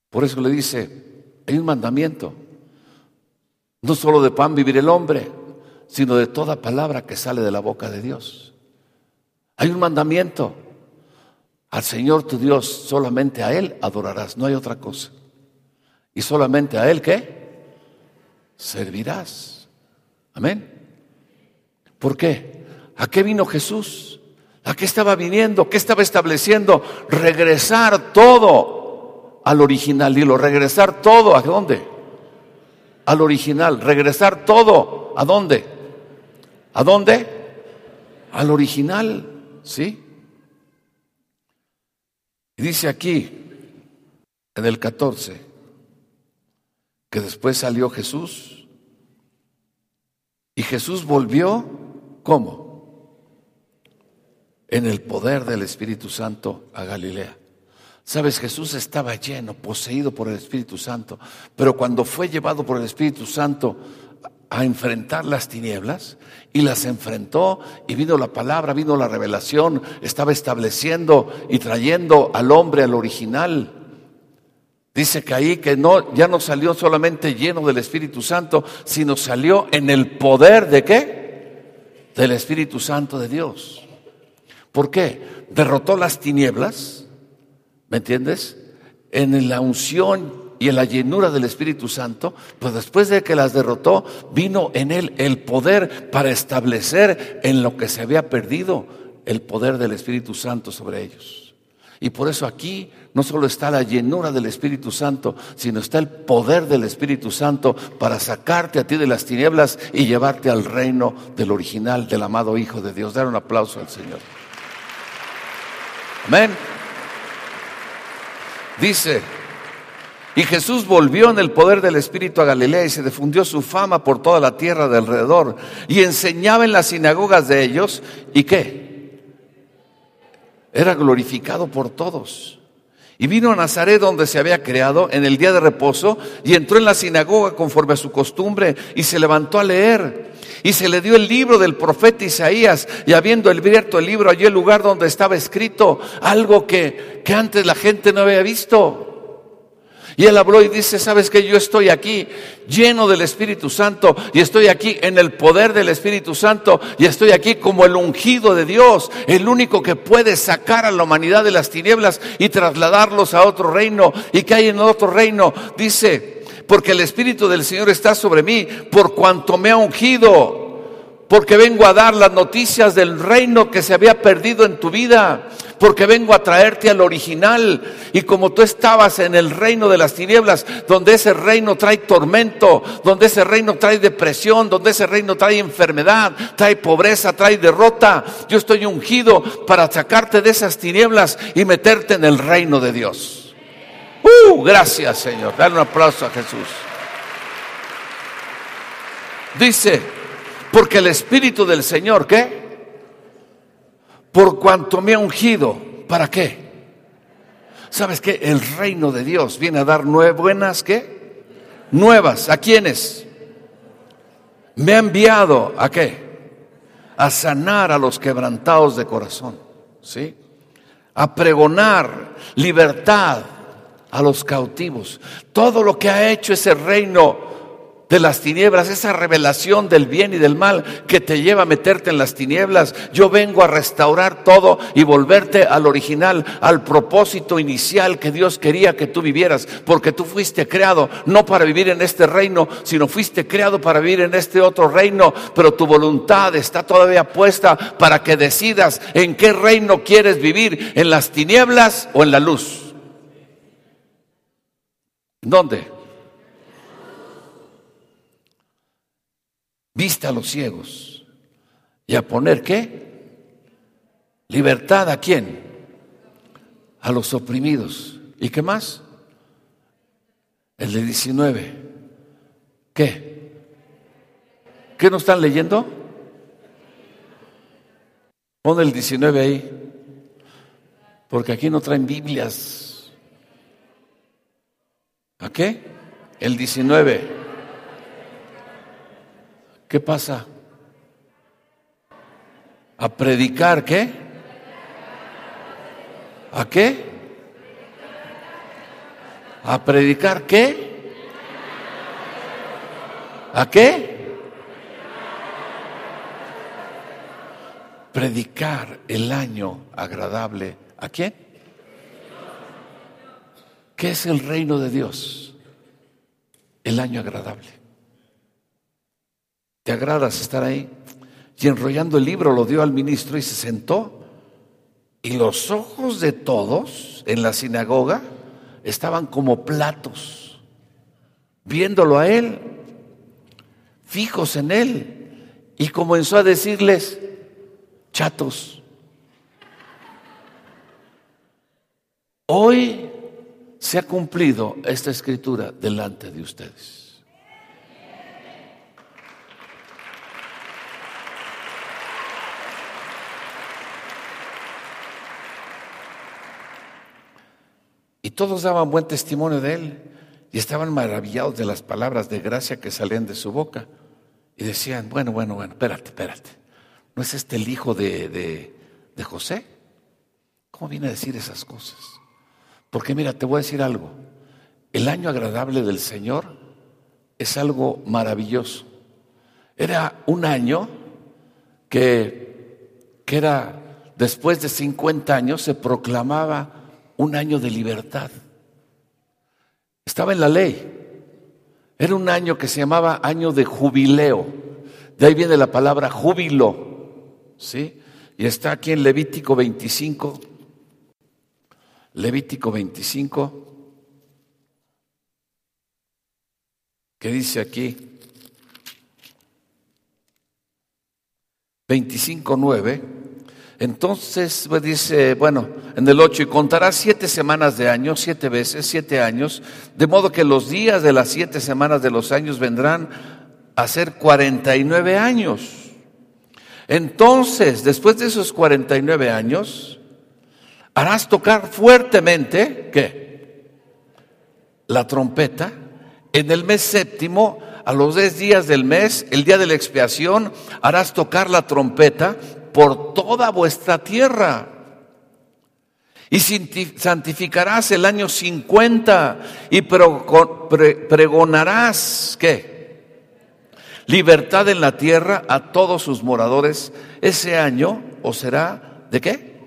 Por eso le dice, hay un mandamiento. No solo de pan vivir el hombre, sino de toda palabra que sale de la boca de Dios. Hay un mandamiento. Al Señor tu Dios, solamente a Él adorarás, no hay otra cosa. Y solamente a Él, ¿qué? Servirás. Amén. ¿Por qué? ¿A qué vino Jesús? ¿A qué estaba viniendo? ¿Qué estaba estableciendo? Regresar todo al original. Dilo, regresar todo. ¿A dónde? Al original. Regresar todo. ¿A dónde? ¿A dónde? Al original. ¿Sí? Dice aquí, en el 14, que después salió Jesús y Jesús volvió, ¿cómo? En el poder del Espíritu Santo a Galilea. Sabes, Jesús estaba lleno, poseído por el Espíritu Santo, pero cuando fue llevado por el Espíritu Santo a enfrentar las tinieblas y las enfrentó y vino la palabra, vino la revelación, estaba estableciendo y trayendo al hombre al original. Dice que ahí que no ya no salió solamente lleno del Espíritu Santo, sino salió en el poder de qué? del Espíritu Santo de Dios. ¿Por qué? Derrotó las tinieblas, ¿me entiendes? En la unción y en la llenura del Espíritu Santo, pues después de que las derrotó, vino en él el poder para establecer en lo que se había perdido el poder del Espíritu Santo sobre ellos. Y por eso aquí no solo está la llenura del Espíritu Santo, sino está el poder del Espíritu Santo para sacarte a ti de las tinieblas y llevarte al reino del original, del amado Hijo de Dios. Dar un aplauso al Señor. Amén. Dice, y Jesús volvió en el poder del Espíritu a Galilea y se difundió su fama por toda la tierra de alrededor. Y enseñaba en las sinagogas de ellos. ¿Y qué? Era glorificado por todos. Y vino a Nazaret donde se había creado en el día de reposo y entró en la sinagoga conforme a su costumbre y se levantó a leer. Y se le dio el libro del profeta Isaías y habiendo abierto el libro allí el lugar donde estaba escrito algo que, que antes la gente no había visto. Y él habló y dice, sabes que yo estoy aquí lleno del Espíritu Santo y estoy aquí en el poder del Espíritu Santo y estoy aquí como el ungido de Dios, el único que puede sacar a la humanidad de las tinieblas y trasladarlos a otro reino. ¿Y que hay en otro reino? Dice, porque el Espíritu del Señor está sobre mí por cuanto me ha ungido porque vengo a dar las noticias del reino que se había perdido en tu vida, porque vengo a traerte al original. Y como tú estabas en el reino de las tinieblas, donde ese reino trae tormento, donde ese reino trae depresión, donde ese reino trae enfermedad, trae pobreza, trae derrota, yo estoy ungido para sacarte de esas tinieblas y meterte en el reino de Dios. ¡Uh! Gracias, Señor. Dale un aplauso a Jesús. Dice, porque el Espíritu del Señor, ¿qué? Por cuanto me ha ungido, ¿para qué? ¿Sabes qué? El reino de Dios viene a dar buenas, ¿qué? Nuevas. ¿A quiénes? Me ha enviado, ¿a qué? A sanar a los quebrantados de corazón, ¿sí? A pregonar libertad a los cautivos. Todo lo que ha hecho ese reino de las tinieblas, esa revelación del bien y del mal que te lleva a meterte en las tinieblas. Yo vengo a restaurar todo y volverte al original, al propósito inicial que Dios quería que tú vivieras, porque tú fuiste creado no para vivir en este reino, sino fuiste creado para vivir en este otro reino, pero tu voluntad está todavía puesta para que decidas en qué reino quieres vivir, en las tinieblas o en la luz. ¿Dónde? Vista a los ciegos y a poner qué? Libertad a quién? A los oprimidos. ¿Y qué más? El de 19. ¿Qué? ¿Qué no están leyendo? Pon el 19 ahí. Porque aquí no traen Biblias. ¿A qué? El 19. ¿Qué pasa? ¿A predicar qué? ¿A qué? ¿A predicar qué? ¿A qué? Predicar el año agradable. ¿A quién? ¿Qué es el reino de Dios? El año agradable. ¿Te agradas estar ahí? Y enrollando el libro lo dio al ministro y se sentó. Y los ojos de todos en la sinagoga estaban como platos, viéndolo a él, fijos en él. Y comenzó a decirles, chatos, hoy se ha cumplido esta escritura delante de ustedes. Todos daban buen testimonio de él y estaban maravillados de las palabras de gracia que salían de su boca. Y decían, bueno, bueno, bueno, espérate, espérate. ¿No es este el hijo de, de, de José? ¿Cómo viene a decir esas cosas? Porque mira, te voy a decir algo. El año agradable del Señor es algo maravilloso. Era un año que, que era después de 50 años se proclamaba un año de libertad. Estaba en la ley. Era un año que se llamaba año de jubileo. De ahí viene la palabra júbilo. ¿Sí? Y está aquí en Levítico 25. Levítico 25. Que dice aquí. 25.9. Entonces dice, bueno, en el 8, y contará siete semanas de años, siete veces, siete años, de modo que los días de las siete semanas de los años vendrán a ser 49 años. Entonces, después de esos 49 años, harás tocar fuertemente, ¿qué? La trompeta. En el mes séptimo a los 10 días del mes, el día de la expiación, harás tocar la trompeta por toda vuestra tierra. Y santificarás el año 50 y pregonarás, ¿qué? Libertad en la tierra a todos sus moradores. Ese año o será de qué?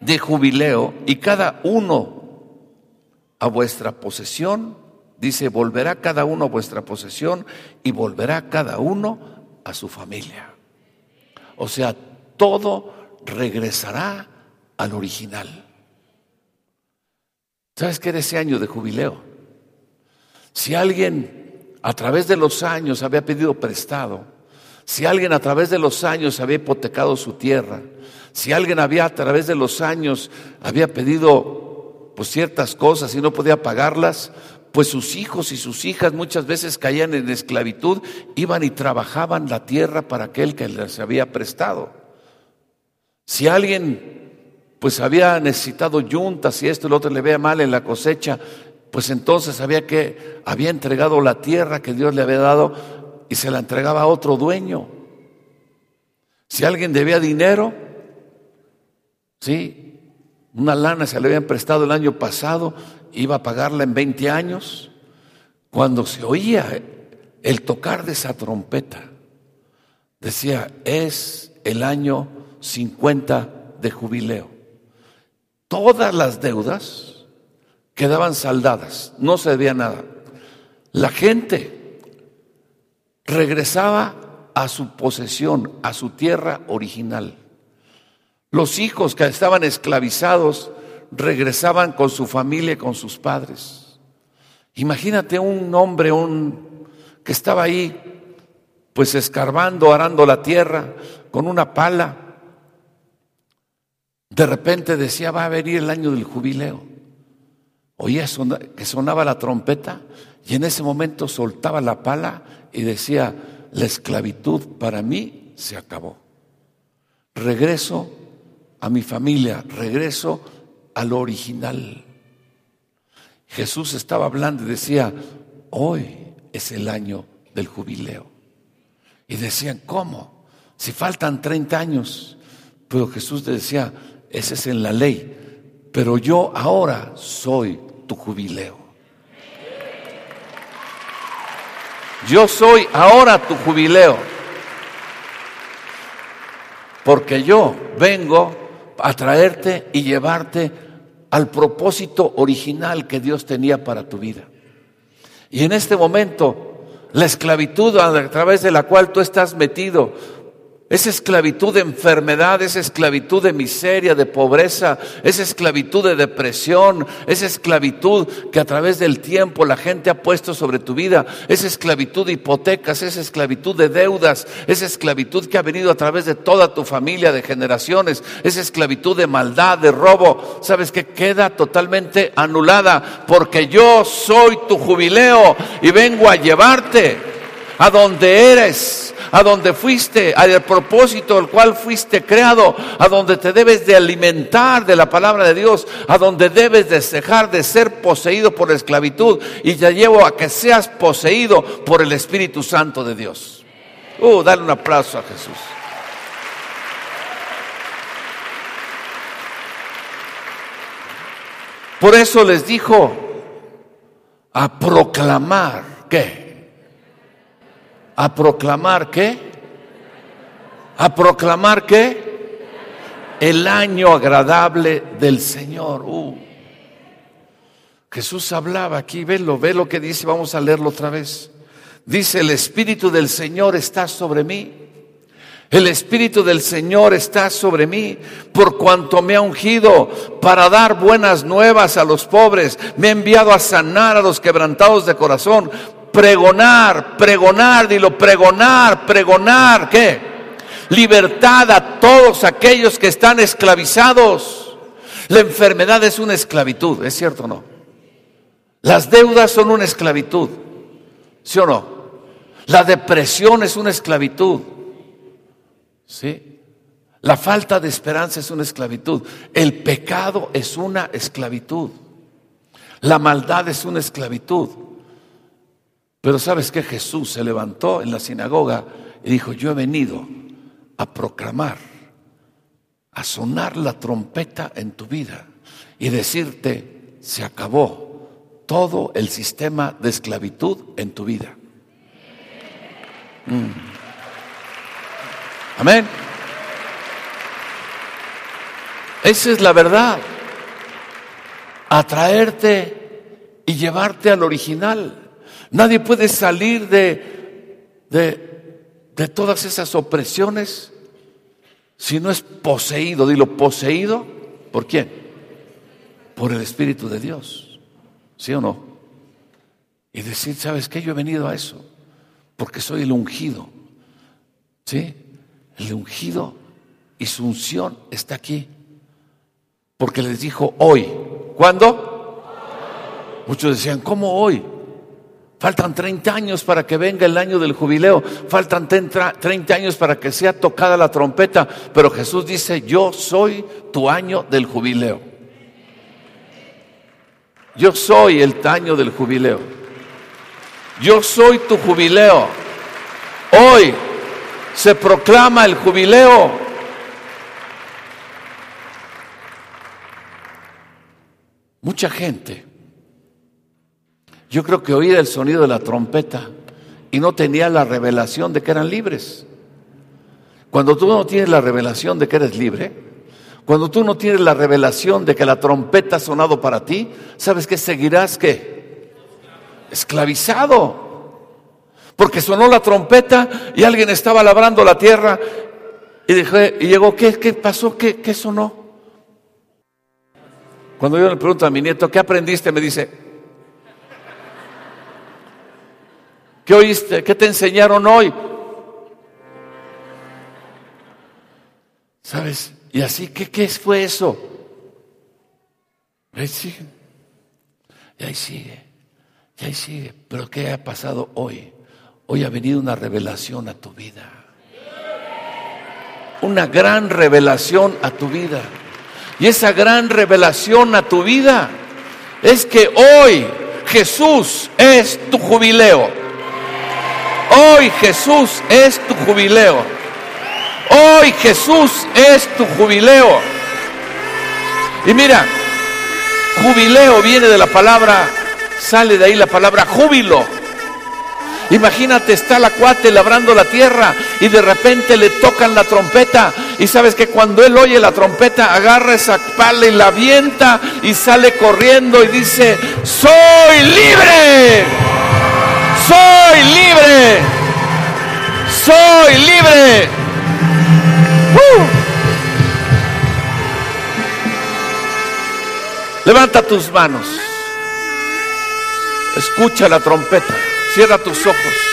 De jubileo y cada uno a vuestra posesión Dice, volverá cada uno a vuestra posesión y volverá cada uno a su familia. O sea, todo regresará al original. ¿Sabes qué era ese año de jubileo? Si alguien a través de los años había pedido prestado, si alguien a través de los años había hipotecado su tierra, si alguien había a través de los años había pedido pues ciertas cosas y no podía pagarlas, pues sus hijos y sus hijas muchas veces caían en esclavitud, iban y trabajaban la tierra para aquel que les había prestado. Si alguien pues había necesitado yuntas y esto y lo otro le veía mal en la cosecha, pues entonces había que había entregado la tierra que Dios le había dado y se la entregaba a otro dueño. Si alguien debía dinero, sí, una lana se le habían prestado el año pasado iba a pagarla en 20 años, cuando se oía el tocar de esa trompeta, decía, es el año 50 de jubileo. Todas las deudas quedaban saldadas, no se debía nada. La gente regresaba a su posesión, a su tierra original. Los hijos que estaban esclavizados regresaban con su familia, con sus padres. Imagínate un hombre un, que estaba ahí, pues escarbando, arando la tierra con una pala. De repente decía, va a venir el año del jubileo. Oía que sonaba la trompeta y en ese momento soltaba la pala y decía, la esclavitud para mí se acabó. Regreso a mi familia, regreso a lo original. Jesús estaba hablando y decía, hoy es el año del jubileo. Y decían, ¿cómo? Si faltan 30 años. Pero Jesús decía, ese es en la ley, pero yo ahora soy tu jubileo. Yo soy ahora tu jubileo. Porque yo vengo a traerte y llevarte al propósito original que Dios tenía para tu vida. Y en este momento, la esclavitud a través de la cual tú estás metido, esa esclavitud de enfermedad, esa esclavitud de miseria, de pobreza, esa esclavitud de depresión, esa esclavitud que a través del tiempo la gente ha puesto sobre tu vida, esa esclavitud de hipotecas, esa esclavitud de deudas, esa esclavitud que ha venido a través de toda tu familia, de generaciones, esa esclavitud de maldad, de robo, sabes que queda totalmente anulada porque yo soy tu jubileo y vengo a llevarte a donde eres a donde fuiste, al propósito al cual fuiste creado, a donde te debes de alimentar de la palabra de Dios, a donde debes de dejar de ser poseído por la esclavitud y te llevo a que seas poseído por el Espíritu Santo de Dios. Uh, dale un aplauso a Jesús. Por eso les dijo a proclamar, ¿qué? A proclamar qué? A proclamar qué? El año agradable del Señor. Uh. Jesús hablaba aquí, velo, ve lo que dice, vamos a leerlo otra vez. Dice, el Espíritu del Señor está sobre mí. El Espíritu del Señor está sobre mí por cuanto me ha ungido para dar buenas nuevas a los pobres. Me ha enviado a sanar a los quebrantados de corazón. Pregonar, pregonar, dilo, pregonar, pregonar, ¿qué? Libertad a todos aquellos que están esclavizados. La enfermedad es una esclavitud, ¿es cierto o no? Las deudas son una esclavitud, ¿sí o no? La depresión es una esclavitud, ¿sí? La falta de esperanza es una esclavitud. El pecado es una esclavitud. La maldad es una esclavitud. Pero sabes que Jesús se levantó en la sinagoga y dijo, yo he venido a proclamar, a sonar la trompeta en tu vida y decirte, se acabó todo el sistema de esclavitud en tu vida. Mm. Amén. Esa es la verdad. Atraerte y llevarte al original. Nadie puede salir de, de, de todas esas opresiones si no es poseído. Dilo, poseído. ¿Por quién? Por el Espíritu de Dios. ¿Sí o no? Y decir, ¿sabes qué? Yo he venido a eso, porque soy el ungido. ¿Sí? El ungido y su unción está aquí. Porque les dijo hoy. ¿Cuándo? Muchos decían, ¿cómo hoy? Faltan 30 años para que venga el año del jubileo. Faltan 30 años para que sea tocada la trompeta. Pero Jesús dice, yo soy tu año del jubileo. Yo soy el taño del jubileo. Yo soy tu jubileo. Hoy se proclama el jubileo. Mucha gente, yo creo que oía el sonido de la trompeta y no tenía la revelación de que eran libres. Cuando tú no tienes la revelación de que eres libre, cuando tú no tienes la revelación de que la trompeta ha sonado para ti, ¿sabes que seguirás qué? Esclavizado. Porque sonó la trompeta y alguien estaba labrando la tierra y, y llegó, ¿qué, ¿qué pasó? ¿Qué, ¿Qué sonó? Cuando yo le pregunto a mi nieto, ¿qué aprendiste? Me dice, ¿qué oíste? ¿Qué te enseñaron hoy? ¿Sabes? Y así, ¿qué, qué fue eso? Ahí sigue. Y ahí sigue. Y ahí sigue. Pero ¿qué ha pasado hoy? Hoy ha venido una revelación a tu vida. Una gran revelación a tu vida. Y esa gran revelación a tu vida es que hoy Jesús es tu jubileo. Hoy Jesús es tu jubileo. Hoy Jesús es tu jubileo. Y mira, jubileo viene de la palabra, sale de ahí la palabra júbilo. Imagínate, está la cuate labrando la tierra y de repente le tocan la trompeta. Y sabes que cuando él oye la trompeta, agarra esa pala y la avienta y sale corriendo y dice, soy libre, soy libre, soy libre. Levanta tus manos. Escucha la trompeta. Cierra tus ojos.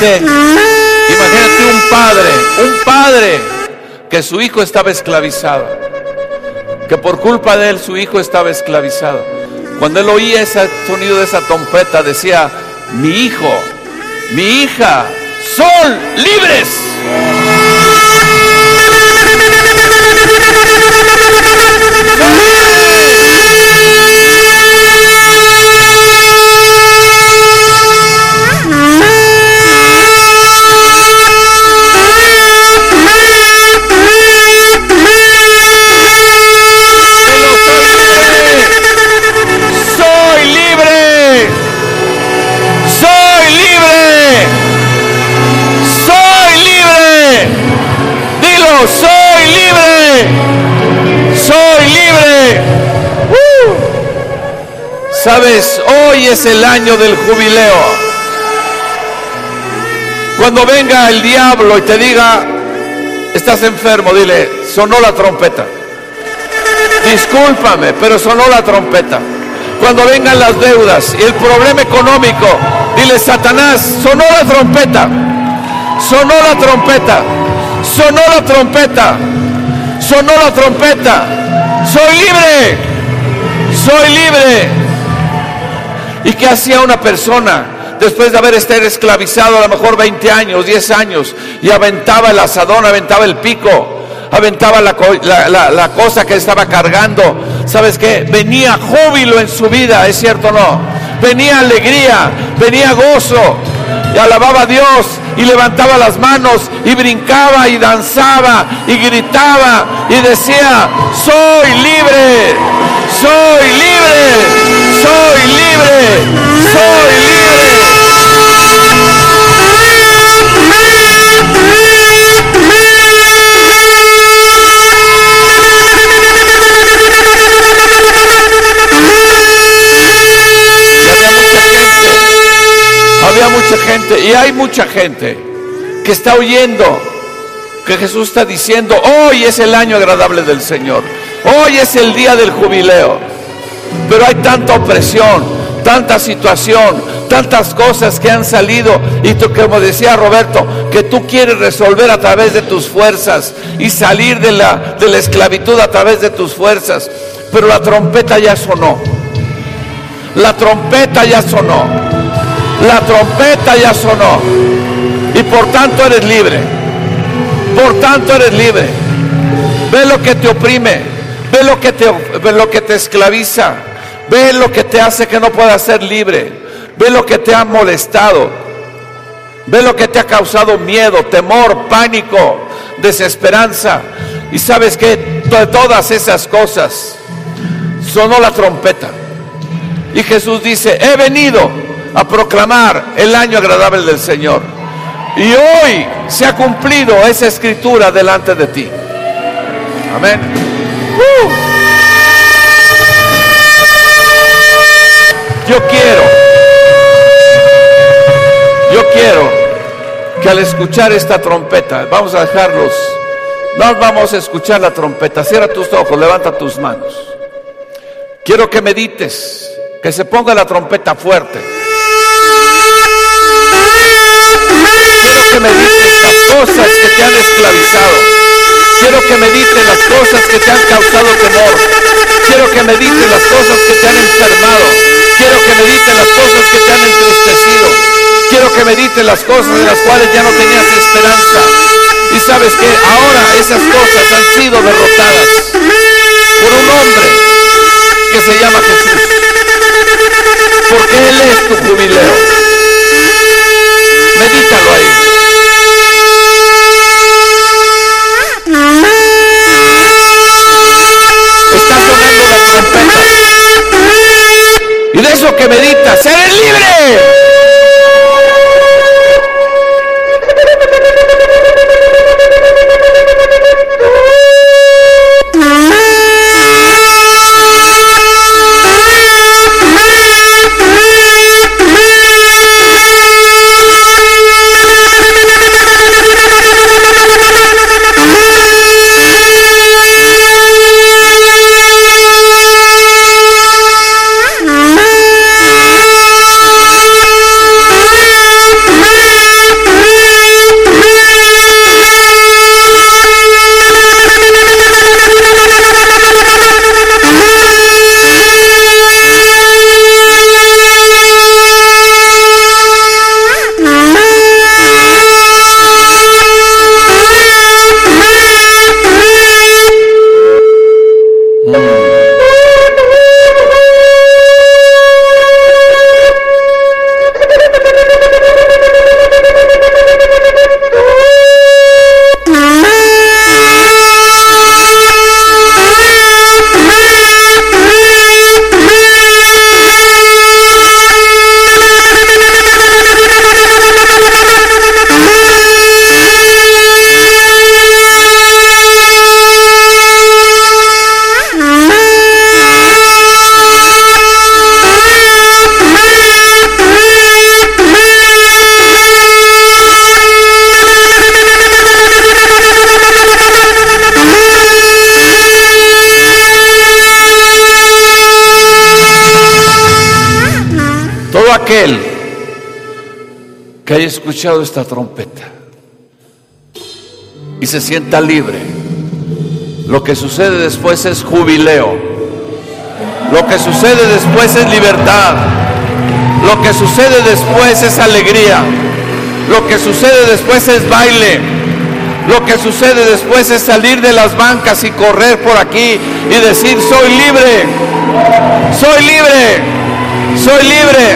Imagínate un padre, un padre que su hijo estaba esclavizado, que por culpa de él su hijo estaba esclavizado. Cuando él oía ese sonido de esa trompeta decía, mi hijo, mi hija, son libres. Sabes, hoy es el año del jubileo. Cuando venga el diablo y te diga, estás enfermo, dile, sonó la trompeta. Discúlpame, pero sonó la trompeta. Cuando vengan las deudas y el problema económico, dile, Satanás, sonó la trompeta. Sonó la trompeta. Sonó la trompeta. Sonó la trompeta. Soy libre. Soy libre. ¿Y qué hacía una persona después de haber estado esclavizado a lo mejor 20 años, 10 años y aventaba el asadón, aventaba el pico? aventaba la, la- la cosa que estaba cargando. ¿Sabes qué? Venía júbilo en su vida, ¿es cierto o no? Venía alegría, venía gozo. Y alababa a Dios y levantaba las manos y brincaba y danzaba y gritaba y decía, soy libre, soy libre, soy libre, soy libre. Había mucha gente, había mucha gente y hay mucha gente que está oyendo que Jesús está diciendo, hoy es el año agradable del Señor, hoy es el día del jubileo, pero hay tanta opresión, tanta situación, tantas cosas que han salido y tú, como decía Roberto, que tú quieres resolver a través de tus fuerzas y salir de la, de la esclavitud a través de tus fuerzas, pero la trompeta ya sonó. La trompeta ya sonó. La trompeta ya sonó. Y por tanto eres libre. Por tanto eres libre. Ve lo que te oprime. Ve lo que te, ve lo que te esclaviza. Ve lo que te hace que no puedas ser libre. Ve lo que te ha molestado. Ve lo que te ha causado miedo, temor, pánico, desesperanza. Y sabes que todas esas cosas sonó la trompeta. Y Jesús dice, he venido a proclamar el año agradable del Señor. Y hoy se ha cumplido esa escritura delante de ti. Amén. Yo quiero, yo quiero que al escuchar esta trompeta, vamos a dejarlos, no vamos a escuchar la trompeta, cierra tus ojos, levanta tus manos. Quiero que medites, que se ponga la trompeta fuerte. Quiero que medites las cosas que te han esclavizado. Quiero que medites las cosas que te han causado temor. Quiero que medites las cosas que te han enfermado. Quiero que medites las cosas que te han entristecido. Quiero que medites las cosas de las cuales ya no tenías esperanza. Y sabes que ahora esas cosas han sido derrotadas por un hombre que se llama Jesús. Porque Él es tu jubileo. Medítalo ahí. Está sonando la trompeta. Y de eso que meditas, eres libre. Aquel que haya escuchado esta trompeta y se sienta libre, lo que sucede después es jubileo. Lo que sucede después es libertad. Lo que sucede después es alegría. Lo que sucede después es baile. Lo que sucede después es salir de las bancas y correr por aquí y decir, soy libre, soy libre, soy libre.